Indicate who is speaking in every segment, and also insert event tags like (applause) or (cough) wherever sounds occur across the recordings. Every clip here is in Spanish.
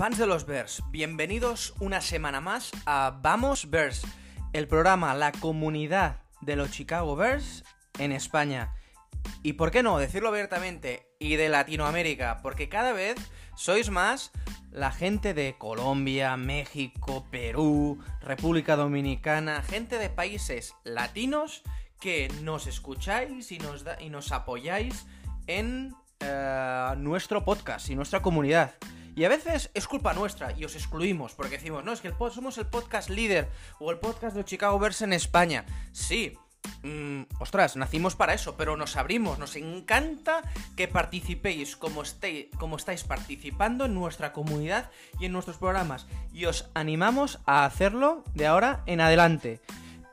Speaker 1: Fans de los Bears, bienvenidos una semana más a Vamos Bears, el programa, la comunidad de los Chicago Bears en España. Y por qué no decirlo abiertamente, y de Latinoamérica, porque cada vez sois más la gente de Colombia, México, Perú, República Dominicana, gente de países latinos que nos escucháis y nos, y nos apoyáis en eh, nuestro podcast y nuestra comunidad. Y a veces es culpa nuestra y os excluimos porque decimos, no, es que el somos el podcast líder o el podcast de Chicago Bears en España. Sí, mm, ostras, nacimos para eso, pero nos abrimos, nos encanta que participéis como, como estáis participando en nuestra comunidad y en nuestros programas. Y os animamos a hacerlo de ahora en adelante.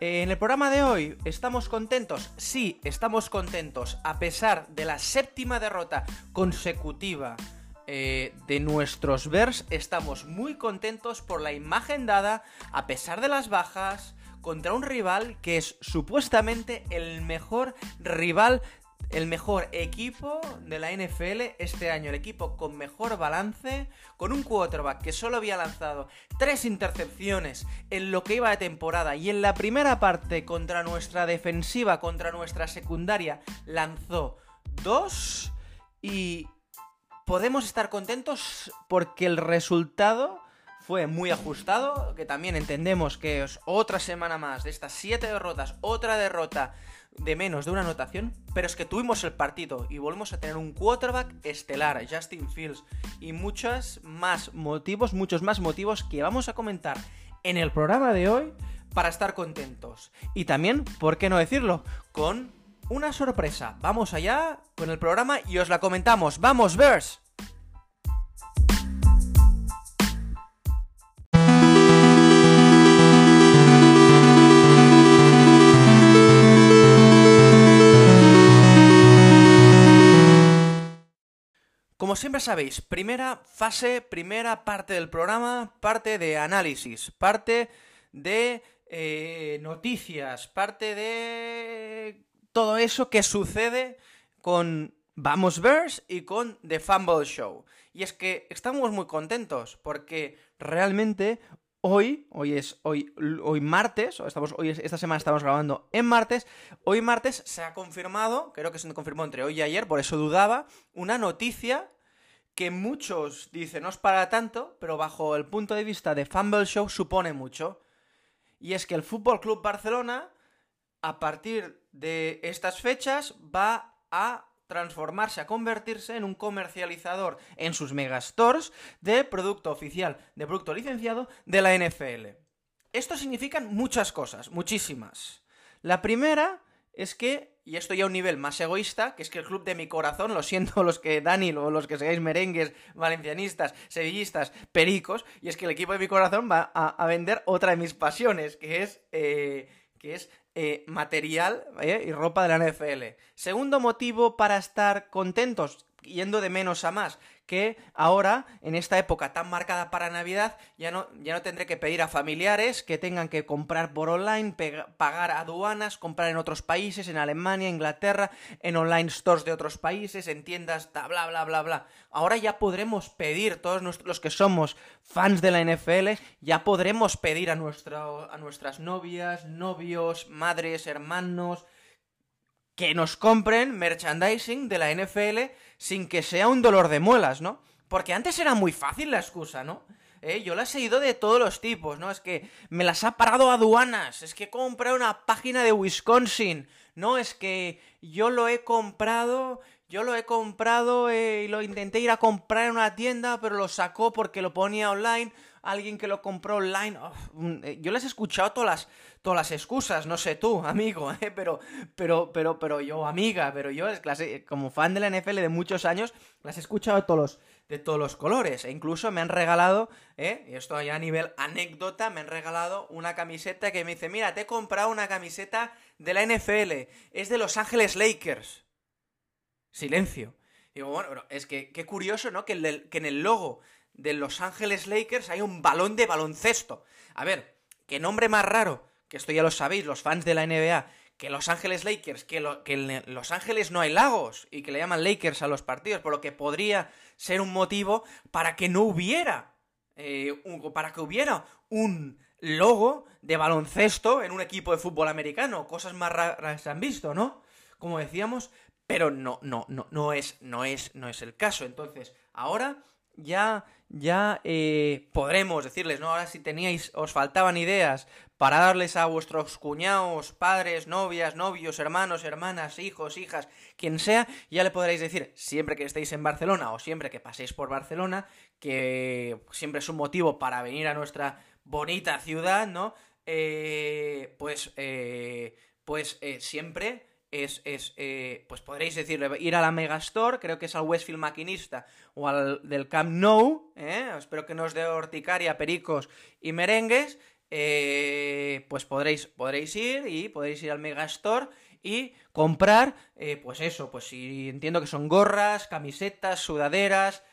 Speaker 1: En el programa de hoy, ¿estamos contentos? Sí, estamos contentos, a pesar de la séptima derrota consecutiva eh, de nuestros Bears, estamos muy contentos por la imagen dada, a pesar de las bajas, contra un rival que es supuestamente el mejor rival, el mejor equipo de la NFL este año, el equipo con mejor balance, con un quarterback que solo había lanzado tres intercepciones en lo que iba de temporada y en la primera parte contra nuestra defensiva, contra nuestra secundaria, lanzó dos y podemos estar contentos porque el resultado fue muy ajustado, que también entendemos que es otra semana más de estas siete derrotas, otra derrota de menos de una anotación, pero es que tuvimos el partido y volvemos a tener un quarterback estelar, Justin Fields, y muchos más motivos, muchos más motivos que vamos a comentar en el programa de hoy para estar contentos. Y también, ¿por qué no decirlo? Con una sorpresa. Vamos allá con el programa y os la comentamos. ¡Vamos, Bears! Como siempre sabéis, primera fase, primera parte del programa, parte de análisis, parte de eh, noticias, parte de todo eso que sucede con Vamos Bears y con The Fumble Show. Y es que estamos muy contentos porque realmente hoy, hoy es hoy, hoy martes, estamos, hoy es- esta semana estamos grabando en martes, hoy martes se ha confirmado, creo que se confirmó entre hoy y ayer, por eso dudaba, una noticia que muchos dicen no es para tanto, pero bajo el punto de vista de Fumble Show supone mucho. Y es que el Fútbol Club Barcelona, a partir de estas fechas, va a transformarse, a convertirse en un comercializador en sus megastores de producto oficial, de producto licenciado de la NFL. Esto significan muchas cosas, muchísimas. La primera es que, y esto ya a un nivel más egoísta, que es que el club de mi corazón, lo siento (laughs) los que Dani o los que seáis merengues, valencianistas, sevillistas, pericos, y es que el equipo de mi corazón va a, a vender otra de mis pasiones, que es, eh, que es eh, material eh, y ropa de la NFL. Segundo motivo para estar contentos, yendo de menos a más, que ahora, en esta época tan marcada para Navidad, ya no, ya no tendré que pedir a familiares que tengan que comprar por online, pagar aduanas, comprar en otros países, en Alemania, Inglaterra, en online stores de otros países, en tiendas, bla, bla, bla, bla. Ahora ya podremos pedir, todos los que somos fans de la NFL, ya podremos pedir a, nuestro, a nuestras novias, novios, madres, hermanos, que nos compren merchandising de la NFL sin que sea un dolor de muelas, ¿no? Porque antes era muy fácil la excusa, ¿no? Eh, yo las he ido de todos los tipos, ¿no? Es que me las ha parado aduanas, es que he comprado una página de Wisconsin, no, es que yo lo he comprado, yo lo he comprado eh, y lo intenté ir a comprar en una tienda, pero lo sacó porque lo ponía online, alguien que lo compró online. Eh, yo les he escuchado todas las, todas las excusas, no sé tú, (laughs) amigo, ¿eh? pero, pero, pero, pero yo, amiga, pero yo, clase- como fan de la NFL de muchos años, las he escuchado de todos los, colores. E incluso me han regalado, ¿eh? y esto ya a nivel anécdota, me han regalado una camiseta que me dice, mira, te he comprado una camiseta de la NFL, es de Los Ángeles Lakers. Silencio. Digo, bueno, es que qué curioso, ¿no? Que en el logo de Los Ángeles Lakers hay un balón de baloncesto. A ver, qué nombre más raro, que esto ya lo sabéis, los fans de la NBA, que Los Ángeles Lakers, que, en Los Ángeles no hay lagos y que le llaman Lakers a los partidos, por lo que podría ser un motivo para que no hubiera eh, para que hubiera un logo de baloncesto en un equipo de fútbol americano. Cosas más raras se han visto, ¿no? Como decíamos, pero no, no, no, no es, no es, no es el caso. Entonces, ahora ya, ya eh, podremos decirles, ¿no? Ahora si teníais, os faltaban ideas para darles a vuestros cuñados, padres, novias, novios, hermanos, hermanas, hijos, hijas, quien sea, ya le podréis decir, siempre que estéis en Barcelona o siempre que paséis por Barcelona, que siempre es un motivo para venir a nuestra bonita ciudad, ¿no? Eh, pues, eh, pues eh, siempre es, es pues podréis decirle, ir a la Megastore, creo que es al Westfield Maquinista, o al del Camp Nou, espero que nos dé horticaria, pericos y merengues, pues podréis, podréis ir y podréis ir al Megastore y comprar, pues eso, pues si entiendo que son gorras, camisetas, sudaderas,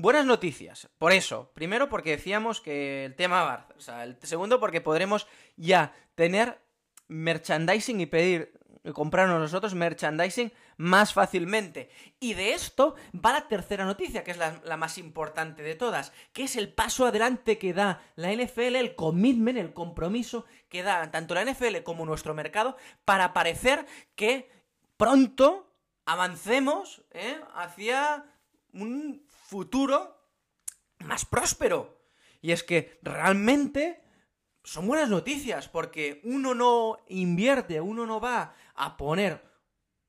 Speaker 1: Buenas noticias, por eso. Primero porque decíamos que el tema Barça. O sea, el segundo porque podremos ya tener merchandising y pedir comprarnos nosotros merchandising más fácilmente. Y de esto va la tercera noticia, que es la, más importante de todas, que es el paso adelante que da la NFL, el commitment, el compromiso que da tanto la NFL como nuestro mercado para parecer que pronto avancemos ¿eh? hacia un futuro más próspero. Y es que realmente son buenas noticias, porque uno no invierte, uno no va a poner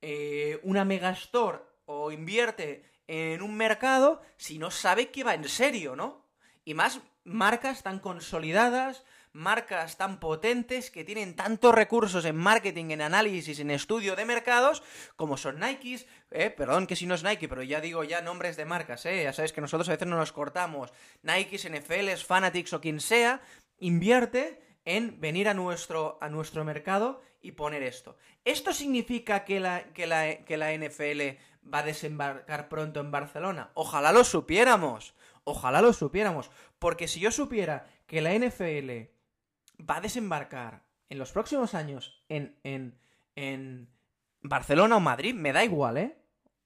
Speaker 1: eh, una megastore o invierte en un mercado si no sabe que va en serio, ¿no? Y más marcas tan consolidadas, marcas tan potentes que tienen tantos recursos en marketing, en análisis, en estudio de mercados, como son Nikes, eh, perdón que si no es Nike, pero ya digo ya nombres de marcas, eh, ya sabes que nosotros a veces no nos cortamos, Nikes, NFLs, Fanatics o quien sea, invierte en venir a nuestro, a nuestro mercado y poner esto. ¿Esto significa que la, que, la, que la NFL va a desembarcar pronto en Barcelona? Ojalá lo supiéramos. Ojalá lo supiéramos. Porque si yo supiera que la NFL va a desembarcar en los próximos años en, en, en Barcelona o Madrid, me da igual, ¿eh?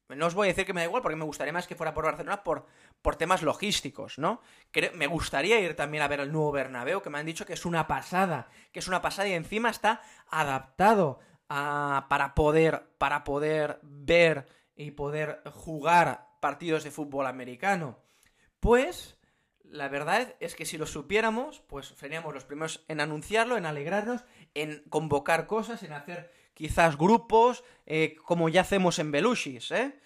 Speaker 1: No os voy a decir que me da igual porque me gustaría más que fuera por Barcelona por, por temas logísticos, ¿no? me gustaría ir también a ver el nuevo Bernabéu, que me han dicho que es una pasada, que es una pasada y encima está adaptado a, para, poder, para poder ver y poder jugar partidos de fútbol americano. Pues la verdad es que si lo supiéramos, pues seríamos los primeros en anunciarlo, en alegrarnos, en convocar cosas, en hacer quizás grupos, eh, como ya hacemos en Belushis, ¿eh?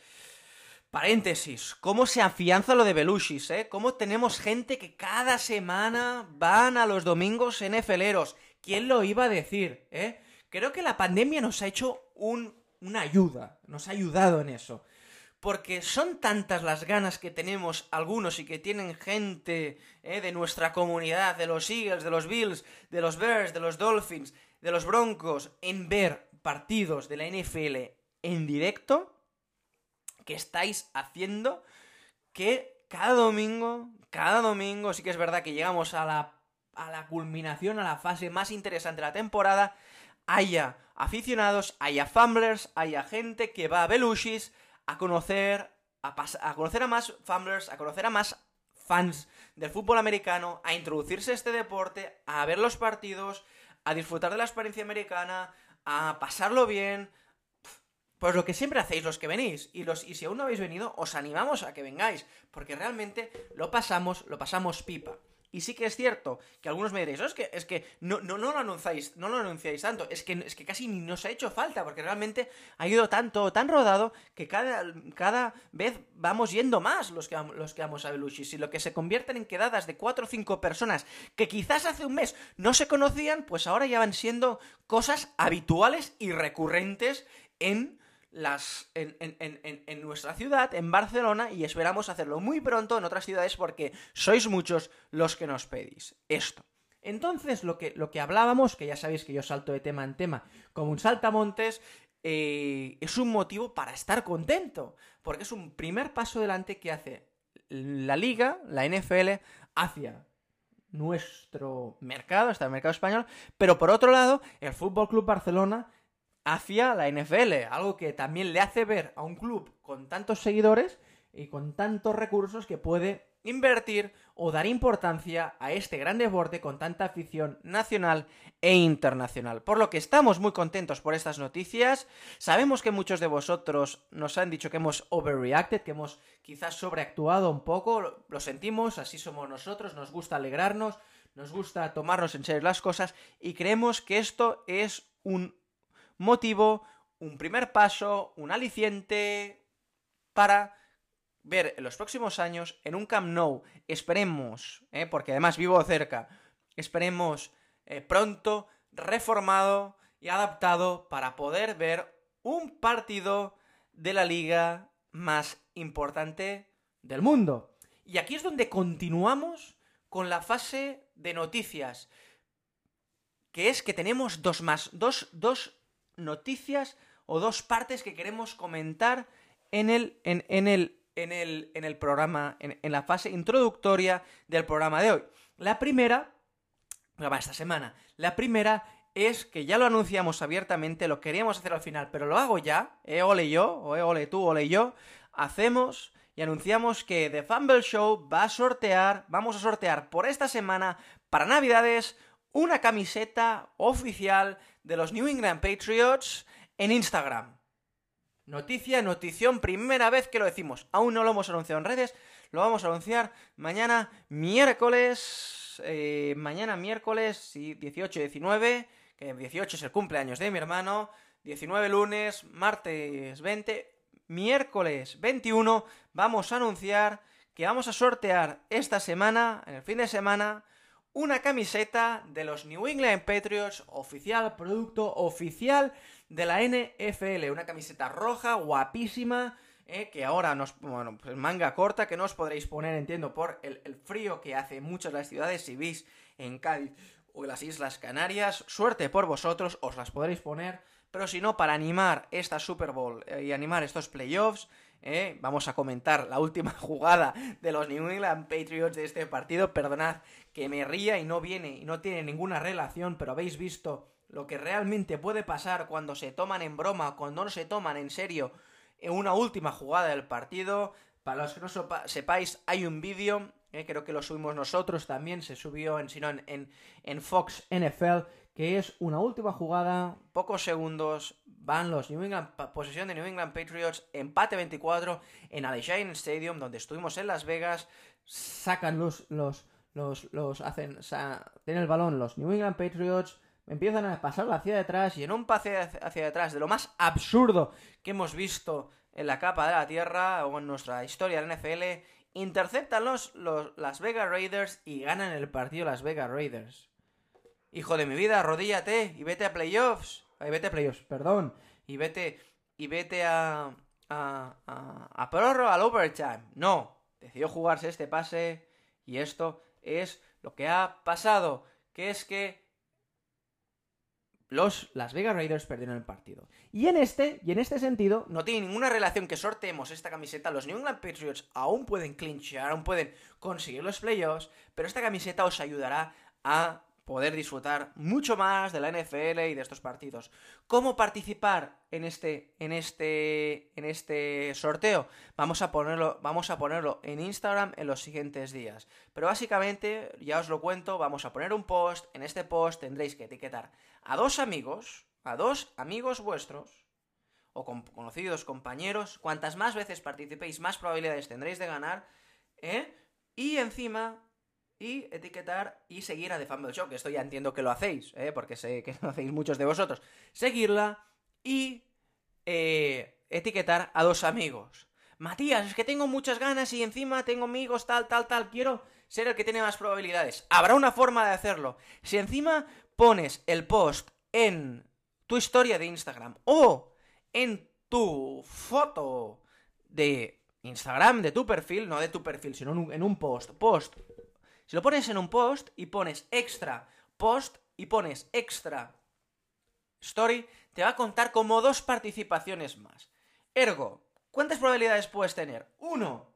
Speaker 1: Paréntesis, ¿cómo se afianza lo de Belushis, eh? ¿Cómo tenemos gente que cada semana van a los domingos NFLeros? ¿Quién lo iba a decir, eh? Creo que la pandemia nos ha hecho un, una ayuda, nos ha ayudado en eso porque son tantas las ganas que tenemos algunos y que tienen gente eh, de nuestra comunidad, de los Eagles, de los Bills, de los Bears, de los Dolphins, de los Broncos, en ver partidos de la NFL en directo, que estáis haciendo que cada domingo, cada domingo, sí que es verdad que llegamos a la, a la culminación, a la fase más interesante de la temporada, haya aficionados, haya fumblers, haya gente que va a Belushis, a conocer a, a conocer a más fumblers, a conocer a más fans del fútbol americano, a introducirse a este deporte, a ver los partidos, a disfrutar de la experiencia americana, a pasarlo bien. Pues lo que siempre hacéis los que venís. Y, los, y si aún no habéis venido, os animamos a que vengáis. Porque realmente lo pasamos, lo pasamos pipa. Y sí que es cierto que algunos me diréis, es que, es que no, no, no lo anunciáis, no lo anunciáis tanto, es que, es que casi ni nos ha hecho falta, porque realmente ha ido tanto, tan rodado, que cada, cada vez vamos yendo más los que, los que vamos a Belushis. Y lo que se convierten en quedadas de cuatro o cinco personas que quizás hace un mes no se conocían, pues ahora ya van siendo cosas habituales y recurrentes en las en, nuestra ciudad, en Barcelona, y esperamos hacerlo muy pronto en otras ciudades porque sois muchos los que nos pedís esto. Entonces, lo que, lo que hablábamos, que ya sabéis que yo salto de tema en tema como un saltamontes, eh, es un motivo para estar contento, porque es un primer paso adelante que hace la liga, la NFL, hacia nuestro mercado, hasta el mercado español, pero por otro lado, el Fútbol Club Barcelona hacia la NFL, algo que también le hace ver a un club con tantos seguidores y con tantos recursos que puede invertir o dar importancia a este gran deporte con tanta afición nacional e internacional. Por lo que estamos muy contentos por estas noticias. Sabemos que muchos de vosotros nos han dicho que hemos overreacted, que hemos quizás sobreactuado un poco. Lo sentimos, así somos nosotros, nos gusta alegrarnos, nos gusta tomarnos en serio las cosas y creemos que esto es un motivo, un primer paso, un aliciente para ver en los próximos años en un Camp Nou, esperemos, eh, porque además vivo cerca, esperemos eh, pronto reformado y adaptado para poder ver un partido de la liga más importante del mundo. Y aquí es donde continuamos con la fase de noticias, que es que tenemos dos más, dos, dos noticias o dos partes que queremos comentar en el, en, en el, en el, en el programa, en, la fase introductoria del programa de hoy. La primera, esta semana, la primera es que ya lo anunciamos abiertamente, lo queríamos hacer al final, pero lo hago ya, eh, ole yo, o eh, ole tú, ole yo, hacemos y anunciamos que The Fumble Show va a sortear, vamos a sortear por esta semana, para Navidades, una camiseta oficial de los New England Patriots en Instagram. Noticia, notición, primera vez que lo decimos. Aún no lo hemos anunciado en redes, lo vamos a anunciar mañana miércoles. Eh, mañana miércoles, sí, 18 y 19, que 18 es el cumpleaños de mi hermano. 19 lunes, martes 20, miércoles 21, vamos a anunciar que vamos a sortear esta semana, en el fin de semana, una camiseta de los New England Patriots, oficial, producto oficial de la NFL. Una camiseta roja, guapísima, eh, que ahora nos, bueno, pues manga corta, que no os podréis poner, entiendo, por el, frío que hace muchas las ciudades, si veis en Cádiz o en las Islas Canarias. Suerte por vosotros, os las podréis poner. Pero si no, para animar esta Super Bowl eh, y animar estos playoffs, eh, vamos a comentar la última (laughs) jugada de los New England Patriots de este partido. Perdonad que me ría y no viene y no tiene ninguna relación, pero habéis visto lo que realmente puede pasar cuando se toman en broma, cuando no se toman en serio en una última jugada del partido. Para los que no sepáis, hay un vídeo, eh, creo que lo subimos nosotros también, se subió en, sino en, en, Fox NFL, que es una última jugada, pocos segundos, van los New England, posesión de New England Patriots, empate 24 en Allegiant Stadium, donde estuvimos en Las Vegas, sacan los, los, los, los hacen, tienen el balón los New England Patriots, empiezan a pasarlo hacia detrás y en un pase hacia detrás de lo más absurdo que hemos visto en la capa de la Tierra o en nuestra historia de la NFL, interceptan los, Las Vegas Raiders y ganan el partido Las Vegas Raiders. Hijo de mi vida, arrodíllate y vete a playoffs. Ay, vete a playoffs, perdón. Y vete, y vete a, a, a, a prórroga, al overtime. No, decidió jugarse este pase y esto es lo que ha pasado, que es que los Las Vegas Raiders perdieron el partido. Y en este, y en este sentido, no tiene ninguna relación que sorteemos esta camiseta. Los New England Patriots aún pueden clinchar, aún pueden conseguir los playoffs, pero esta camiseta os ayudará a poder disfrutar mucho más de la NFL y de estos partidos. ¿Cómo participar en este, en este, en este sorteo? Vamos a ponerlo, vamos a ponerlo en Instagram en los siguientes días. Pero básicamente, ya os lo cuento, vamos a poner un post. En este post tendréis que etiquetar a dos amigos, a dos amigos vuestros, o conocidos, compañeros. Cuantas más veces participéis, más probabilidades tendréis de ganar. ¿eh? Y encima y etiquetar y seguir a The Fumble Show, que esto ya entiendo que lo hacéis, ¿eh? porque sé que lo hacéis muchos de vosotros. Seguirla y eh, etiquetar a dos amigos. Matías, es que tengo muchas ganas y encima tengo amigos tal, tal, tal, quiero ser el que tiene más probabilidades. Habrá una forma de hacerlo. Si encima pones el post en tu historia de Instagram o en tu foto de Instagram, de tu perfil, no de tu perfil, sino en un post, post si lo pones en un post y pones extra post y pones extra story, te va a contar como dos participaciones más. Ergo, ¿cuántas probabilidades puedes tener? Uno,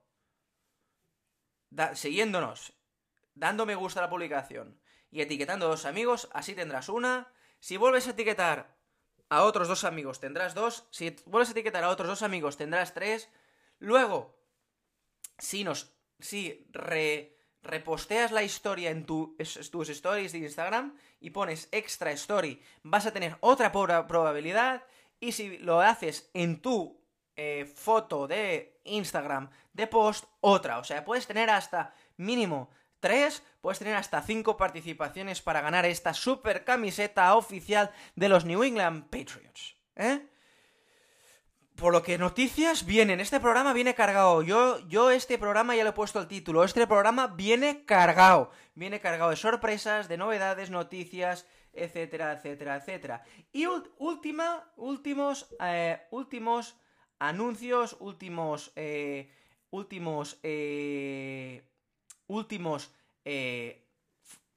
Speaker 1: siguiéndonos, dando me gusta a la publicación y etiquetando a dos amigos, así tendrás una. Si vuelves a etiquetar a otros dos amigos, tendrás dos. Si vuelves a etiquetar a otros dos amigos, tendrás tres. Luego, si nos si reposteas la historia en tus stories de Instagram y pones extra story, vas a tener otra probabilidad. Y si lo haces en tu eh, foto de Instagram de post, otra. O sea, puedes tener hasta mínimo 3, puedes tener hasta 5 participaciones para ganar esta super camiseta oficial de los New England Patriots. ¿Eh? Por lo que noticias vienen, este programa viene cargado. Yo, yo este programa ya le he puesto el título. Este programa viene cargado. Viene cargado de sorpresas, de novedades, noticias, etcétera, etcétera, etcétera. Y última, últimos, eh, últimos anuncios, últimos, eh, últimos, eh, últimos, eh,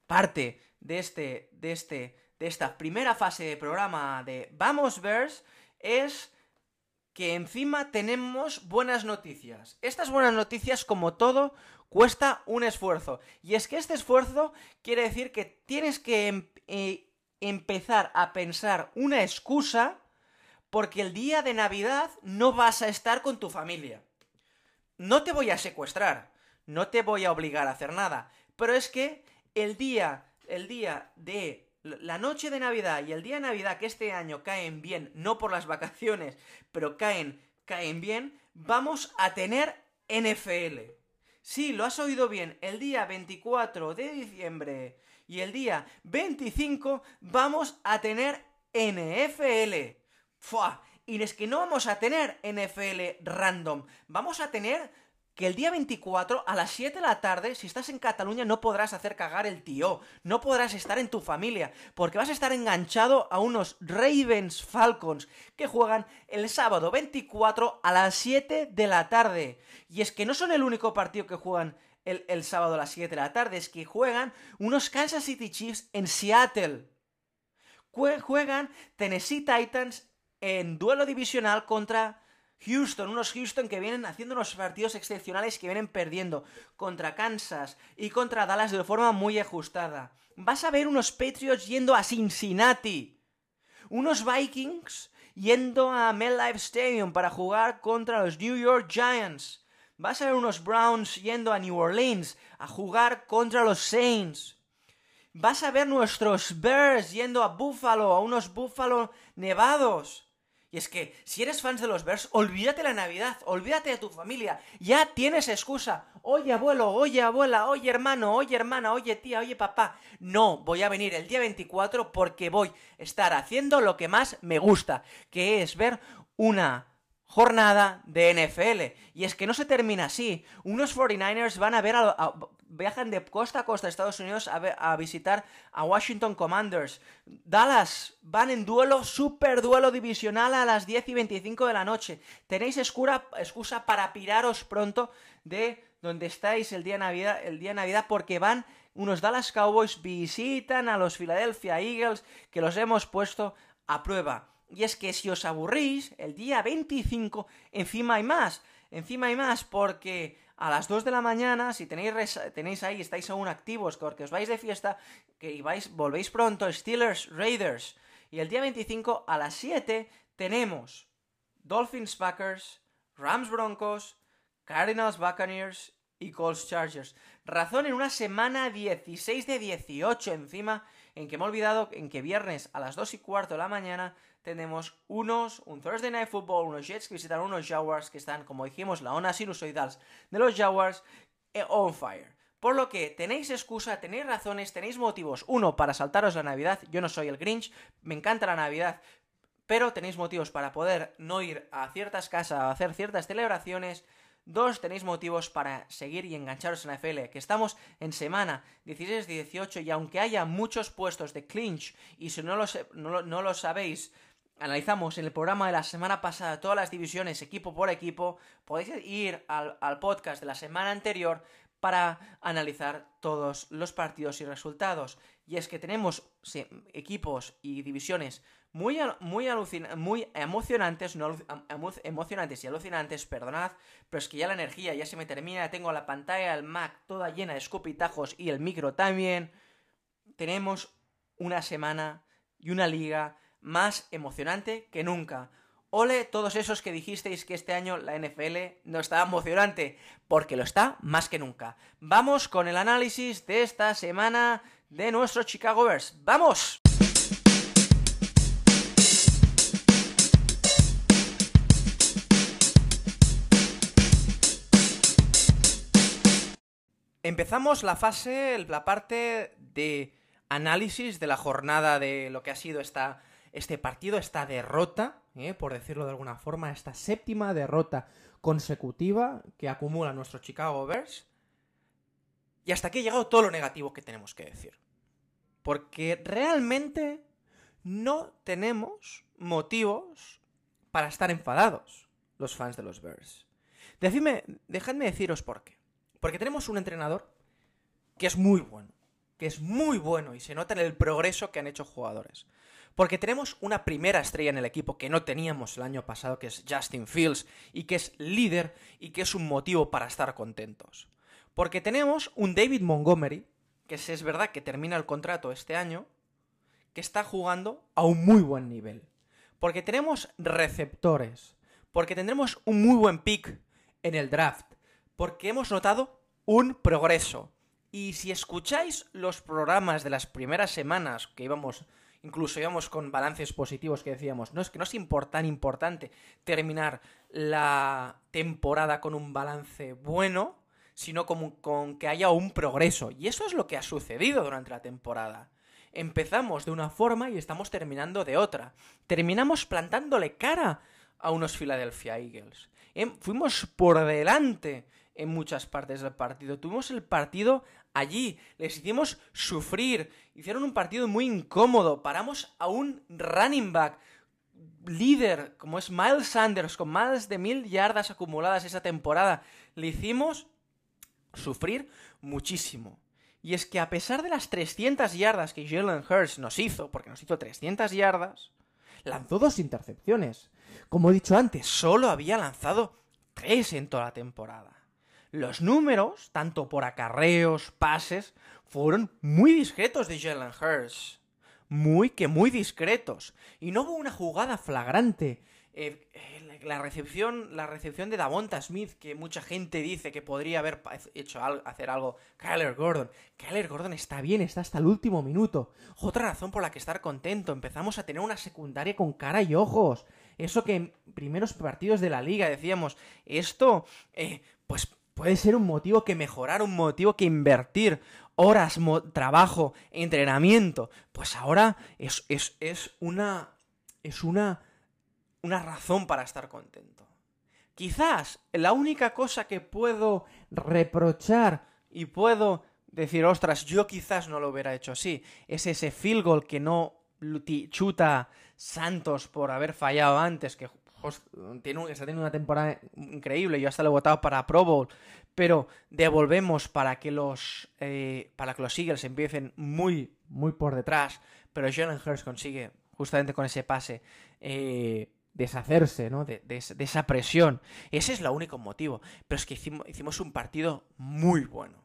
Speaker 1: parte de este, de este, de esta primera fase de programa de Vamos Verse es que encima tenemos buenas noticias. Estas buenas noticias, como todo, cuesta un esfuerzo. Y es que este esfuerzo quiere decir que tienes que em, empezar a pensar una excusa porque el día de Navidad no vas a estar con tu familia. No te voy a secuestrar, no te voy a obligar a hacer nada, pero es que el día, el día de la noche de Navidad y el día de Navidad que este año caen bien, no por las vacaciones, pero caen, caen bien, vamos a tener NFL. Sí, lo has oído bien, el día 24 de diciembre y el día 25 vamos a tener NFL. ¡Fua! Y es que no vamos a tener NFL random. Vamos a tener que el día 24 a las 7 de la tarde, si estás en Cataluña, no podrás hacer cagar el tío. No podrás estar en tu familia. Porque vas a estar enganchado a unos Ravens Falcons que juegan el sábado 24 a las 7 de la tarde. Y es que no son el único partido que juegan el, el sábado a las 7 de la tarde, es que juegan unos Kansas City Chiefs en Seattle. Juegan Tennessee Titans en duelo divisional contra Houston, unos Houston que vienen haciendo unos partidos excepcionales que vienen perdiendo contra Kansas y contra Dallas de forma muy ajustada. Vas a ver unos Patriots yendo a Cincinnati, unos Vikings yendo a MetLife Stadium para jugar contra los New York Giants. Vas a ver unos Browns yendo a New Orleans a jugar contra los Saints. Vas a ver nuestros Bears yendo a Buffalo, a unos Buffalo nevados. Y es que si eres fans de los Bears, olvídate la Navidad, olvídate de tu familia, ya tienes excusa. Oye abuelo, oye abuela, oye hermano, oye hermana, oye tía, oye papá. No, voy a venir el día 24 porque voy a estar haciendo lo que más me gusta, que es ver una jornada de NFL. Y es que no se termina así. Unos 49ers van a ver a, viajan de costa a costa a Estados Unidos a, visitar a Washington Commanders. Dallas van en duelo, super duelo divisional a las 10 y 25 de la noche. Tenéis excusa para piraros pronto de donde estáis el día de Navidad, el día de Navidad porque van unos Dallas Cowboys visitan a los Philadelphia Eagles que los hemos puesto a prueba. Y es que si os aburrís, el día 25 encima hay más. Encima hay más porque a las 2 de la mañana, si tenéis, tenéis ahí, estáis aún activos, porque os vais de fiesta, que vais, volvéis pronto, Steelers, Raiders. Y el día 25 a las 7 tenemos Dolphins Packers, Rams Broncos, Cardinals Buccaneers y Colts Chargers. Razón en una semana 16 de 18 encima, en que me he olvidado en que viernes a las 2 y cuarto de la mañana tenemos unos, un Thursday Night Football, unos Jets que visitan unos Jaguars que están, como dijimos, la ona sinusoidal de los Jaguars eh, on fire. Por lo que tenéis excusa, tenéis razones, tenéis motivos. Uno, para saltaros la Navidad. Yo no soy el Grinch, me encanta la Navidad, pero tenéis motivos para poder no ir a ciertas casas a hacer ciertas celebraciones. Dos, tenéis motivos para seguir y engancharos en la FL, que estamos en semana 16-18 y aunque haya muchos puestos de clinch y si no lo, no lo sabéis, analizamos en el programa de la semana pasada todas las divisiones equipo por equipo, podéis ir al, podcast de la semana anterior para analizar todos los partidos y resultados. Y es que tenemos equipos y divisiones muy, muy, muy emocionantes, no emocionantes y alucinantes, perdonad, pero es que ya la energía ya se me termina, tengo la pantalla del Mac toda llena de escopitajos y el micro también. Tenemos una semana y una liga más emocionante que nunca. Ole todos esos que dijisteis que este año la NFL no estaba emocionante, porque lo está más que nunca. Vamos con el análisis de esta semana de nuestros Chicago Bears. ¡Vamos! Empezamos la fase, la parte de análisis de la jornada de lo que ha sido esta, este partido, esta derrota ¿eh? por decirlo de alguna forma, esta séptima derrota consecutiva que acumula nuestro Chicago Bears. Y hasta aquí ha llegado todo lo negativo que tenemos que decir. Porque realmente no tenemos motivos para estar enfadados los fans de los Bears. Decidme, dejadme deciros por qué. Porque tenemos un entrenador que es muy bueno. Que es muy bueno y se nota en el progreso que han hecho jugadores. Porque tenemos una primera estrella en el equipo que no teníamos el año pasado, que es Justin Fields, y que es líder y que es un motivo para estar contentos. Porque tenemos un David Montgomery, que es verdad que termina el contrato este año, que está jugando a un muy buen nivel. Porque tenemos receptores. Porque tendremos un muy buen pick en el draft. Porque hemos notado un progreso. Y si escucháis los programas de las primeras semanas que íbamos incluso íbamos con balances positivos que decíamos, no es que no es tan importante terminar la temporada con un balance bueno, sino con, que haya un progreso. Y eso es lo que ha sucedido durante la temporada. Empezamos de una forma y estamos terminando de otra. Terminamos plantándole cara a unos Philadelphia Eagles. Em, fuimos por delante en muchas partes del partido. Tuvimos el partido allí, les hicimos sufrir, hicieron un partido muy incómodo, paramos a un running back líder como es Miles Sanders con más de mil yardas acumuladas esa temporada, le hicimos sufrir muchísimo. Y es que a pesar de las 300 yardas que Jalen Hurts nos hizo, porque nos hizo 300 yardas, lanzó dos intercepciones. Como he dicho antes, solo había lanzado tres en toda la temporada los números, tanto por acarreos, pases, fueron muy discretos de Jalen Hurts. Muy que muy discretos. Y no hubo una jugada flagrante. Eh, eh, la recepción, la recepción de Davonta Smith, que mucha gente dice que podría haber hecho hacer algo. Kyler Gordon. Kyler Gordon está bien, está hasta el último minuto. Otra razón por la que estar contento. Empezamos a tener una secundaria con cara y ojos. Eso que en primeros partidos de la liga decíamos, esto, eh, pues puede ser un motivo que mejorar, un motivo que invertir horas, trabajo, entrenamiento. Pues ahora es, es, es una. Es una. Una razón para estar contento. Quizás la única cosa que puedo reprochar y puedo decir, ostras, yo quizás no lo hubiera hecho así, es ese field goal que no chuta Santos por haber fallado antes, que tiene, está teniendo una temporada increíble, yo hasta lo he votado para Pro Bowl, pero devolvemos para que los eh, para que los Eagles empiecen muy, muy por detrás, pero Jalen Hurts consigue, justamente con ese pase, eh, deshacerse ¿no? De, esa presión. Ese es el único motivo. Pero es que hicimos un partido muy bueno.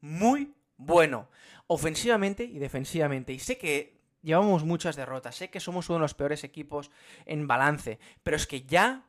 Speaker 1: Muy bueno. Ofensivamente y defensivamente. Y sé que Llevamos muchas derrotas. Sé que somos uno de los peores equipos en balance. Pero es que ya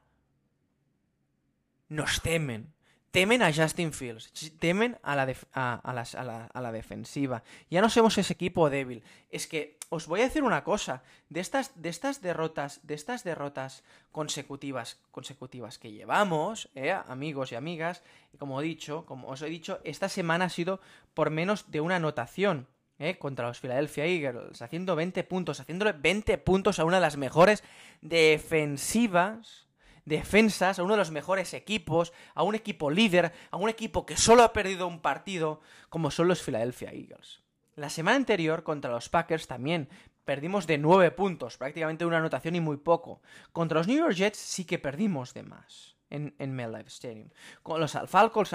Speaker 1: nos temen. Temen a Justin Fields, temen a la, a, la, defensiva. Ya no somos ese equipo débil. Es que os voy a decir una cosa. De estas, de estas derrotas, de estas derrotas consecutivas, consecutivas que llevamos, eh, amigos y amigas, como he dicho, como os he dicho, esta semana ha sido por menos de una anotación. ¿Eh? contra los Philadelphia Eagles, haciendo 20 puntos, haciéndole 20 puntos a una de las mejores defensivas, defensas, a uno de los mejores equipos, a un equipo líder, a un equipo que solo ha perdido un partido, como son los Philadelphia Eagles. La semana anterior contra los Packers también perdimos de 9 puntos, prácticamente una anotación y muy poco. Contra los New York Jets sí que perdimos de más en, en MetLife Stadium. Con los Falcons,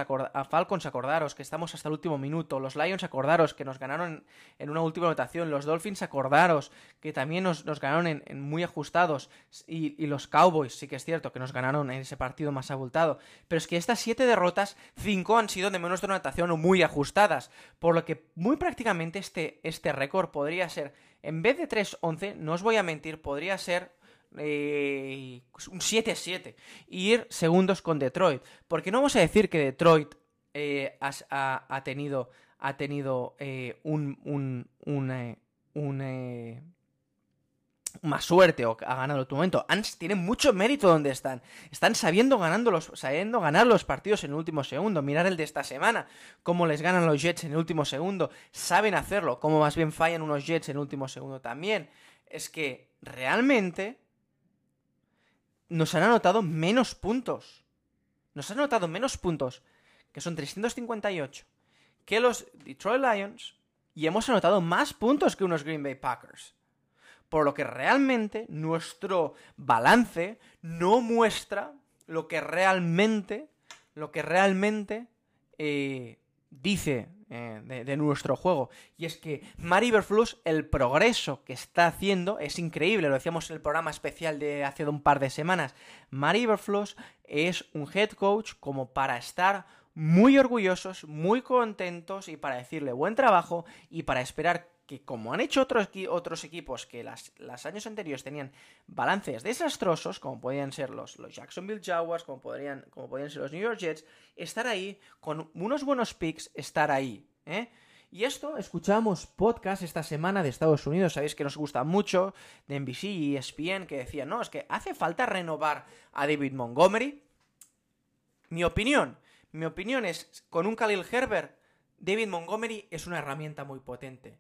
Speaker 1: acordaros que estamos hasta el último minuto. Los Lions, acordaros que nos ganaron en una última anotación. Los Dolphins, acordaros que también nos, ganaron en, muy ajustados. Y, los Cowboys, sí que es cierto que nos ganaron en ese partido más abultado. Pero es que estas siete derrotas, cinco han sido de menos de una anotación o muy ajustadas. Por lo que muy prácticamente este, este récord podría ser, en vez de 3-11, no os voy a mentir, podría ser eh, un 7-7 y ir segundos con Detroit. Porque no vamos a decir que Detroit eh, ha, tenido, ha tenido eh, un, un, un, más suerte o ha ganado tu momento. tienen mucho mérito donde están. Están sabiendo, ganando los, sabiendo ganar los partidos en el último segundo. Mirar el de esta semana, cómo les ganan los Jets en el último segundo. Saben hacerlo, cómo más bien fallan unos Jets en el último segundo también. Es que realmente nos han anotado menos puntos. Nos han anotado menos puntos, que son 358, que los Detroit Lions, y hemos anotado más puntos que unos Green Bay Packers. Por lo que realmente nuestro balance no muestra lo que realmente, lo que realmente eh, dice eh, de, nuestro juego. Y es que Mari Berflus, el progreso que está haciendo es increíble. Lo decíamos en el programa especial de hace un par de semanas. Mari Berflus es un head coach como para estar muy orgullosos, muy contentos y para decirle buen trabajo y para esperar que como han hecho otros, equipos que las, años anteriores tenían balances desastrosos, como podían ser los, los Jacksonville Jaguars, como podrían, como podrían ser los New York Jets, estar ahí, con unos buenos picks, estar ahí. ¿eh? Y esto, escuchamos podcast esta semana de Estados Unidos, sabéis que nos gusta mucho, de NBC y ESPN, que decían, no, es que hace falta renovar a David Montgomery. Mi opinión, mi opinión es, con un Khalil Herbert, David Montgomery es una herramienta muy potente.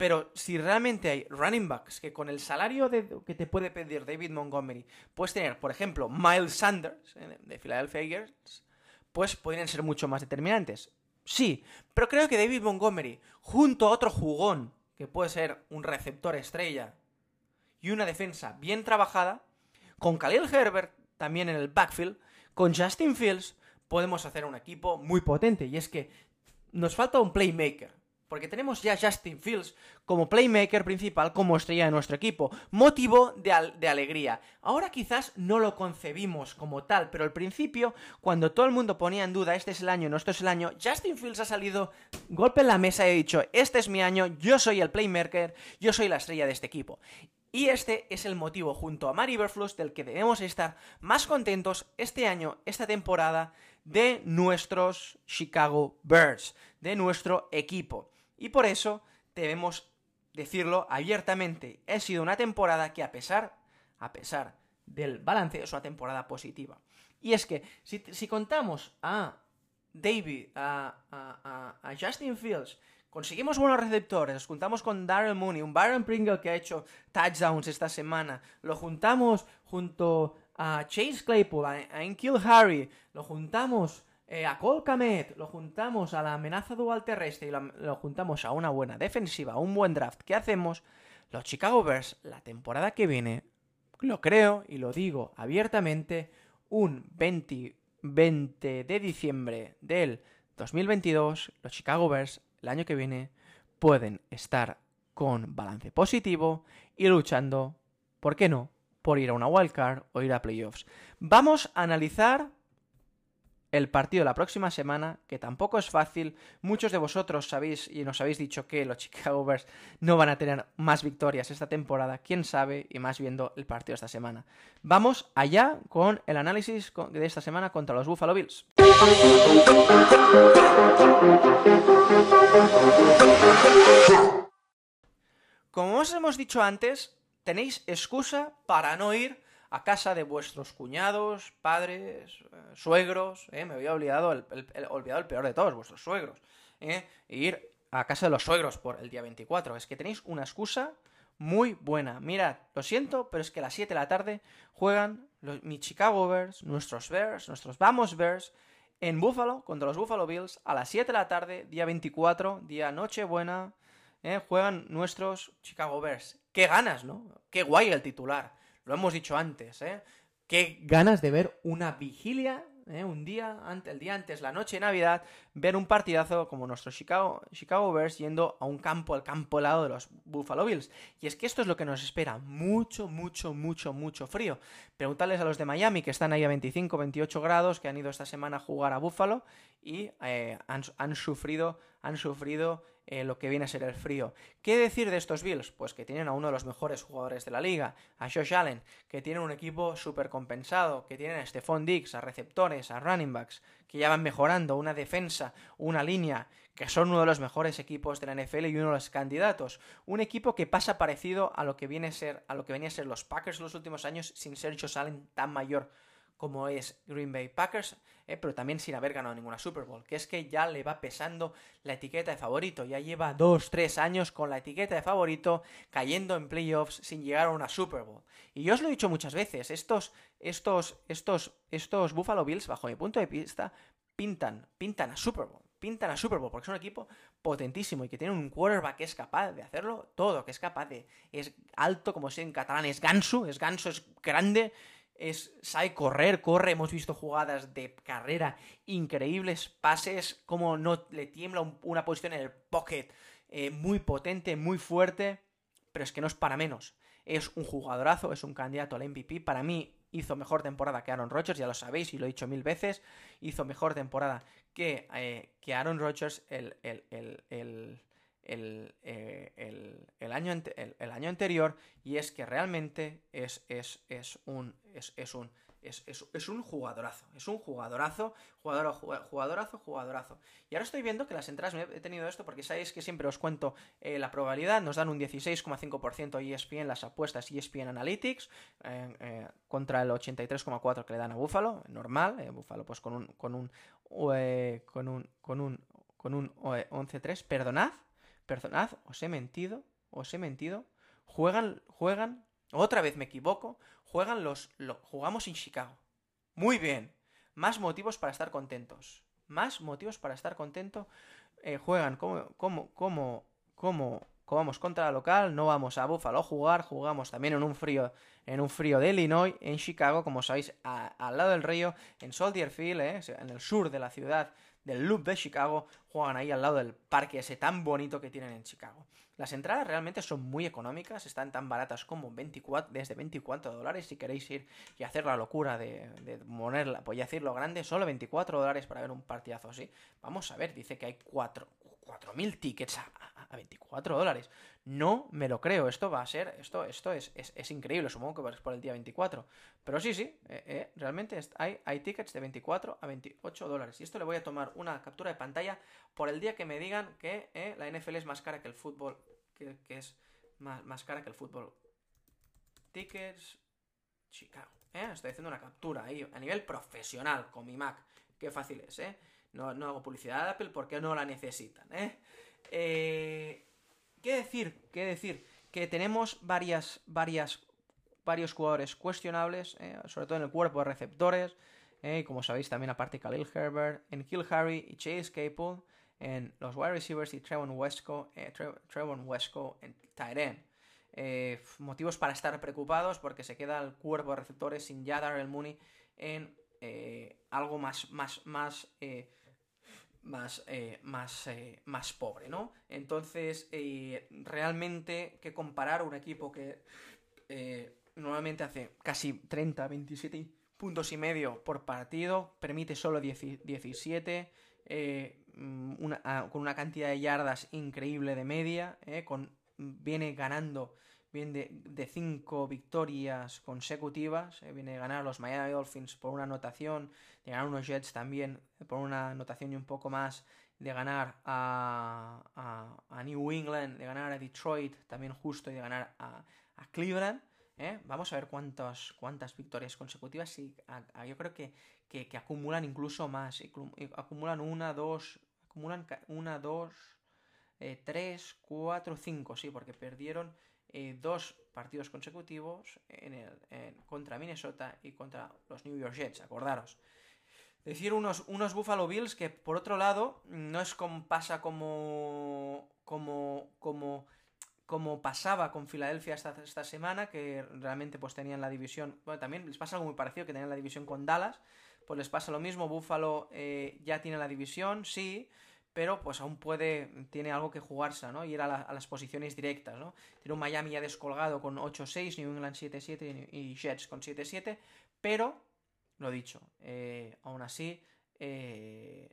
Speaker 1: Pero si realmente hay running backs que con el salario que te puede pedir David Montgomery puedes tener, por ejemplo, Miles Sanders eh, de Philadelphia Eagles, pues podrían ser mucho más determinantes. Sí, pero creo que David Montgomery, junto a otro jugón, que puede ser un receptor estrella, y una defensa bien trabajada, con Khalil Herbert también en el backfield, con Justin Fields, podemos hacer un equipo muy potente. Y es que nos falta un playmaker. Porque tenemos ya Justin Fields como playmaker principal, como estrella de nuestro equipo. Motivo de, alegría. Ahora quizás no lo concebimos como tal, pero al principio, cuando todo el mundo ponía en duda, este es el año, no esto es el año, Justin Fields ha salido, golpe en la mesa y ha dicho, este es mi año, yo soy el playmaker, yo soy la estrella de este equipo. Y este es el motivo, junto a Mari Berflus, del que debemos estar más contentos este año, esta temporada, de nuestros Chicago Bears, de nuestro equipo. Y por eso debemos decirlo abiertamente. Ha sido una temporada que a pesar, a pesar del balance, es una temporada positiva. Y es que si, contamos a David, a, Justin Fields, conseguimos buenos receptores, los juntamos con Darrell Mooney, un Byron Pringle que ha hecho touchdowns esta semana, lo juntamos junto a Chase Claypool, a, a Harry, lo juntamos eh, a Colcamet, lo juntamos a la amenaza dual terrestre y lo, juntamos a una buena defensiva, a un buen draft ¿Qué hacemos, los Chicago Bears, la temporada que viene, lo creo y lo digo abiertamente, un 20, 20 de diciembre del 2022, los Chicago Bears, el año que viene, pueden estar con balance positivo y luchando, ¿por qué no?, por ir a una wildcard o ir a playoffs. Vamos a analizar el partido la próxima semana, que tampoco es fácil. Muchos de vosotros sabéis y nos habéis dicho que los Chicago Bears no van a tener más victorias esta temporada, quién sabe, y más viendo el partido esta semana. Vamos allá con el análisis de esta semana contra los Buffalo Bills. Como os hemos dicho antes, tenéis excusa para no ir a casa de vuestros cuñados, padres, eh, suegros, eh, me había olvidado el, olvidado el peor de todos, vuestros suegros, eh, e ir a casa de los suegros por el día 24. Es que tenéis una excusa muy buena. Mirad, lo siento, pero es que a las 7 de la tarde juegan los, mi Chicago Bears, nuestros Bears, nuestros Vamos Bears, en Buffalo, contra los Buffalo Bills, a las 7 de la tarde, día 24, día Nochebuena, eh, juegan nuestros Chicago Bears. Qué ganas, ¿no? Qué guay el titular. Lo hemos dicho antes, ¿eh? Qué ganas de ver una vigilia, ¿eh? un día, el día antes, la noche de Navidad, ver un partidazo como nuestro Chicago, Chicago Bears yendo a un campo, al campo helado de los Buffalo Bills. Y es que esto es lo que nos espera, mucho, mucho, mucho, mucho frío. Preguntarles a los de Miami, que están ahí a 25, 28 grados, que han ido esta semana a jugar a Buffalo y eh, han, sufrido, han sufrido lo que viene a ser el frío. ¿Qué decir de estos Bills? Pues que tienen a uno de los mejores jugadores de la liga, a Josh Allen, que tienen un equipo súper compensado, que tienen a Stephon Diggs, a receptores, a running backs, que ya van mejorando, una defensa, una línea, que son uno de los mejores equipos de la NFL y uno de los candidatos. Un equipo que pasa parecido a lo que viene a ser, a lo que venía a ser los Packers los últimos años, sin ser Josh Allen tan mayor como es Green Bay Packers, eh, pero también sin haber ganado ninguna Super Bowl, que es que ya le va pesando la etiqueta de favorito, ya lleva 2-3 años con la etiqueta de favorito cayendo en playoffs sin llegar a una Super Bowl. Y yo os lo he dicho muchas veces, estos, estos, estos, estos Buffalo Bills, bajo mi punto de vista, pintan, pintan a Super Bowl, pintan a Super Bowl, porque es un equipo potentísimo y que tiene un quarterback que es capaz de hacerlo todo, que es capaz de, es alto, como si en catalán es ganso, es ganso, es grande, es, sabe correr, corre, hemos visto jugadas de carrera increíbles, pases, como no le tiembla una posición en el pocket eh, muy potente, muy fuerte, pero es que no es para menos. Es un jugadorazo, es un candidato al MVP. Para mí hizo mejor temporada que Aaron Rodgers, ya lo sabéis y lo he dicho mil veces. Hizo mejor temporada que, eh, que Aaron Rodgers el, el, el eh, el, el, año, el, año, anterior y es que realmente es, es, es un, es, es un es, es, un jugadorazo, es un jugadorazo, jugador, jugadorazo, jugadorazo. Y ahora estoy viendo que las entradas, me he tenido esto porque sabéis que siempre os cuento eh, la probabilidad, nos dan un 16,5% ESPN las apuestas ESPN Analytics eh, contra el 83,4% que le dan a Buffalo, normal, Buffalo pues con un, con un, con un, con un, con un 11-3, perdonad, Perdonad, os he mentido, os he mentido. Juegan, juegan, otra vez me equivoco, juegan los, jugamos en Chicago. Muy bien. Más motivos para estar contentos. Más motivos para estar contento. Eh, juegan como, como, como, como, vamos contra la local, no vamos a Buffalo a jugar, jugamos también en un frío, en un frío de Illinois, en Chicago, como sabéis, al lado del río, en Soldier Field, eh, en el sur de la ciudad del Loop de Chicago, juegan ahí al lado del parque ese tan bonito que tienen en Chicago. Las entradas realmente son muy económicas, están tan baratas como 24, desde 24 dólares. Si queréis ir y hacer la locura de, de ponerla, pues decirlo grande, solo 24 dólares para ver un partidazo así. Vamos a ver, dice que hay 4, 4.000 tickets a, a 24 dólares. No me lo creo, esto va a ser, esto, esto es, es, increíble, supongo que es por el día 24. Pero sí, sí, eh, eh, realmente hay, hay tickets de 24 a 28 dólares. Y esto le voy a tomar una captura de pantalla por el día que me digan que eh, la NFL es más cara que el fútbol, que, es más, más, cara que el fútbol. Tickets Chicago. Estoy haciendo una captura ahí a nivel profesional con mi Mac. Qué fácil es, ¿eh? No, no hago publicidad de Apple porque no la necesitan, ¿eh? Eh, ¿Qué decir? ¿Qué decir? Que tenemos varias, varias, varios jugadores cuestionables, eh, sobre todo en el cuerpo de receptores. Eh, como sabéis, también aparte Khalil Herbert, en Kill Harry y Chase Capel, en los wide receivers y Trevon Wesco, Trevon Wesco en Tyren. Eh, motivos para estar preocupados porque se queda el cuerpo de receptores sin ya el Mooney en algo más, más, más más, eh, más, eh, más pobre, ¿no? Entonces, eh, realmente que comparar un equipo que normalmente hace casi 30, 27 puntos y medio por partido, permite solo 17, mm, ah, con una cantidad de yardas increíble de media, con, viene ganando viene de, cinco victorias consecutivas, eh, viene de ganar a los Miami Dolphins por una anotación, de ganar unos Jets también por una anotación y un poco más, de ganar a, a, New England, de ganar a Detroit también justo y de ganar a, Cleveland. ¿eh? Vamos a ver cuántas, cuántas victorias consecutivas y yo creo que, que, acumulan incluso más, acumulan una, dos, acumulan una, dos, eh, tres, cuatro, cinco, sí, porque perdieron eh, dos partidos consecutivos en el, contra Minnesota y contra los New York Jets, acordaros. Decir unos, unos Buffalo Bills que por otro lado no es como pasa como como como como pasaba con Filadelfia esta, esta semana, que realmente pues tenían la división, bueno, también les pasa algo muy parecido, que tenían la división con Dallas, pues les pasa lo mismo, Buffalo eh, ya tiene la división, sí, pero pues aún puede, tiene algo que jugarse, ¿no? Ir a, las posiciones directas, ¿no? Tiene un Miami ya descolgado con 8-6, New England 7-7 y Jets con 7-7, pero, lo dicho, eh, aún así, eh,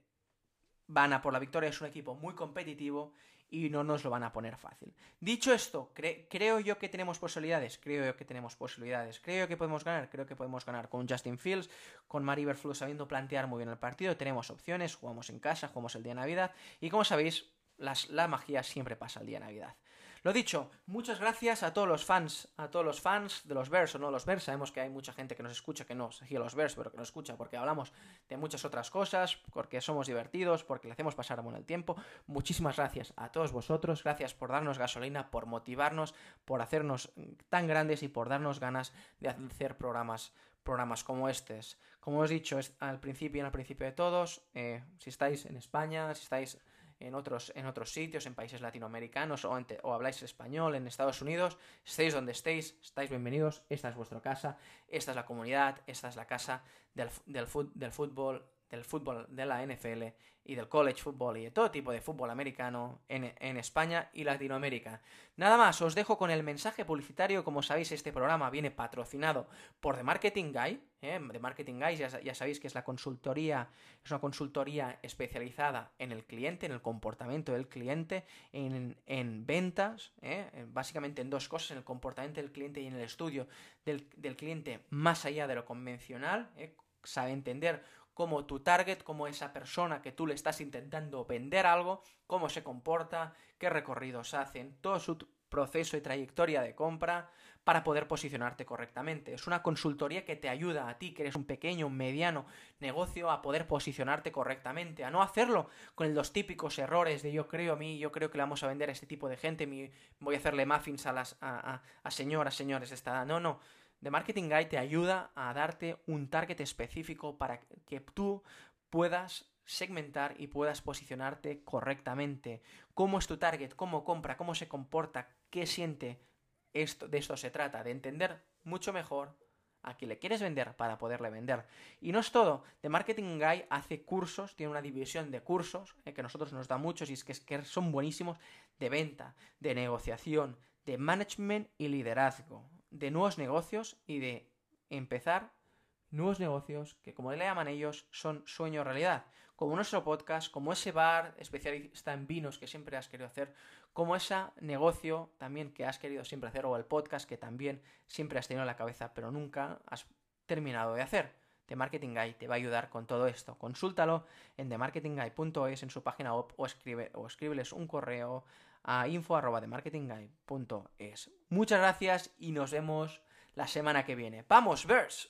Speaker 1: van a por la victoria, es un equipo muy competitivo y no nos lo van a poner fácil. Dicho esto, creo yo que tenemos posibilidades, creo yo que tenemos posibilidades, creo yo que podemos ganar, creo que podemos ganar con Justin Fields, con Mari Berflú sabiendo plantear muy bien el partido, tenemos opciones, jugamos en casa, jugamos el día de Navidad y como sabéis, la magia siempre pasa el día de Navidad. Lo dicho, muchas gracias a todos los fans, a todos los fans de los Bears o no los Bears. Sabemos que hay mucha gente que nos escucha que no sigue los Bears, pero que nos escucha porque hablamos de muchas otras cosas, porque somos divertidos, porque le hacemos pasar bueno el tiempo. Muchísimas gracias a todos vosotros, gracias por darnos gasolina, por motivarnos, por hacernos tan grandes y por darnos ganas de hacer programas programas como estos. Como os he dicho al principio y al principio de todos, eh, si estáis en España, si estáis en otros, en otros sitios, en países latinoamericanos o, habláis español en Estados Unidos, estéis donde estéis, estáis bienvenidos, esta es vuestra casa, esta es la comunidad, esta es la casa del, del, del fútbol del fútbol de la NFL y del college football y de todo tipo de fútbol americano en, España y Latinoamérica. Nada más, os dejo con el mensaje publicitario. Como sabéis, este programa viene patrocinado por The Marketing Guy. ¿eh? The Marketing Guy, ya, sabéis que es la consultoría, es una consultoría especializada en el cliente, en el comportamiento del cliente, en, ventas, ¿eh? básicamente en dos cosas, en el comportamiento del cliente y en el estudio del, cliente más allá de lo convencional. ¿eh? sabe entender cómo tu target, cómo esa persona que tú le estás intentando vender algo, cómo se comporta, qué recorridos hacen, todo su proceso y trayectoria de compra para poder posicionarte correctamente. Es una consultoría que te ayuda a ti, que eres un pequeño, un mediano negocio, a poder posicionarte correctamente, a no hacerlo con los típicos errores de yo creo a mí, yo creo que le vamos a vender a este tipo de gente, voy a hacerle muffins a las a, a señoras, señores, esta, no, no, The Marketing Guide te ayuda a darte un target específico para que tú puedas segmentar y puedas posicionarte correctamente. ¿Cómo es tu target? ¿Cómo compra? ¿Cómo se comporta? ¿Qué siente? Esto, de esto se trata, de entender mucho mejor a quién le quieres vender para poderle vender. Y no es todo. The Marketing Guy hace cursos, tiene una división de cursos eh, que a nosotros nos da muchos y es que son buenísimos de venta, de negociación, de management y liderazgo de nuevos negocios y de empezar nuevos negocios que, como le llaman ellos, son sueño realidad. Como nuestro podcast, como ese bar especialista en vinos que siempre has querido hacer, como ese negocio también que has querido siempre hacer, o el podcast que también siempre has tenido en la cabeza, pero nunca has terminado de hacer. The Marketing Guy te va a ayudar con todo esto. Consúltalo en themarketingguy.es en su página web o, escribe, o escríbeles un correo a info.themarketingguy.es. Muchas gracias y nos vemos la semana que viene. ¡Vamos, Verse!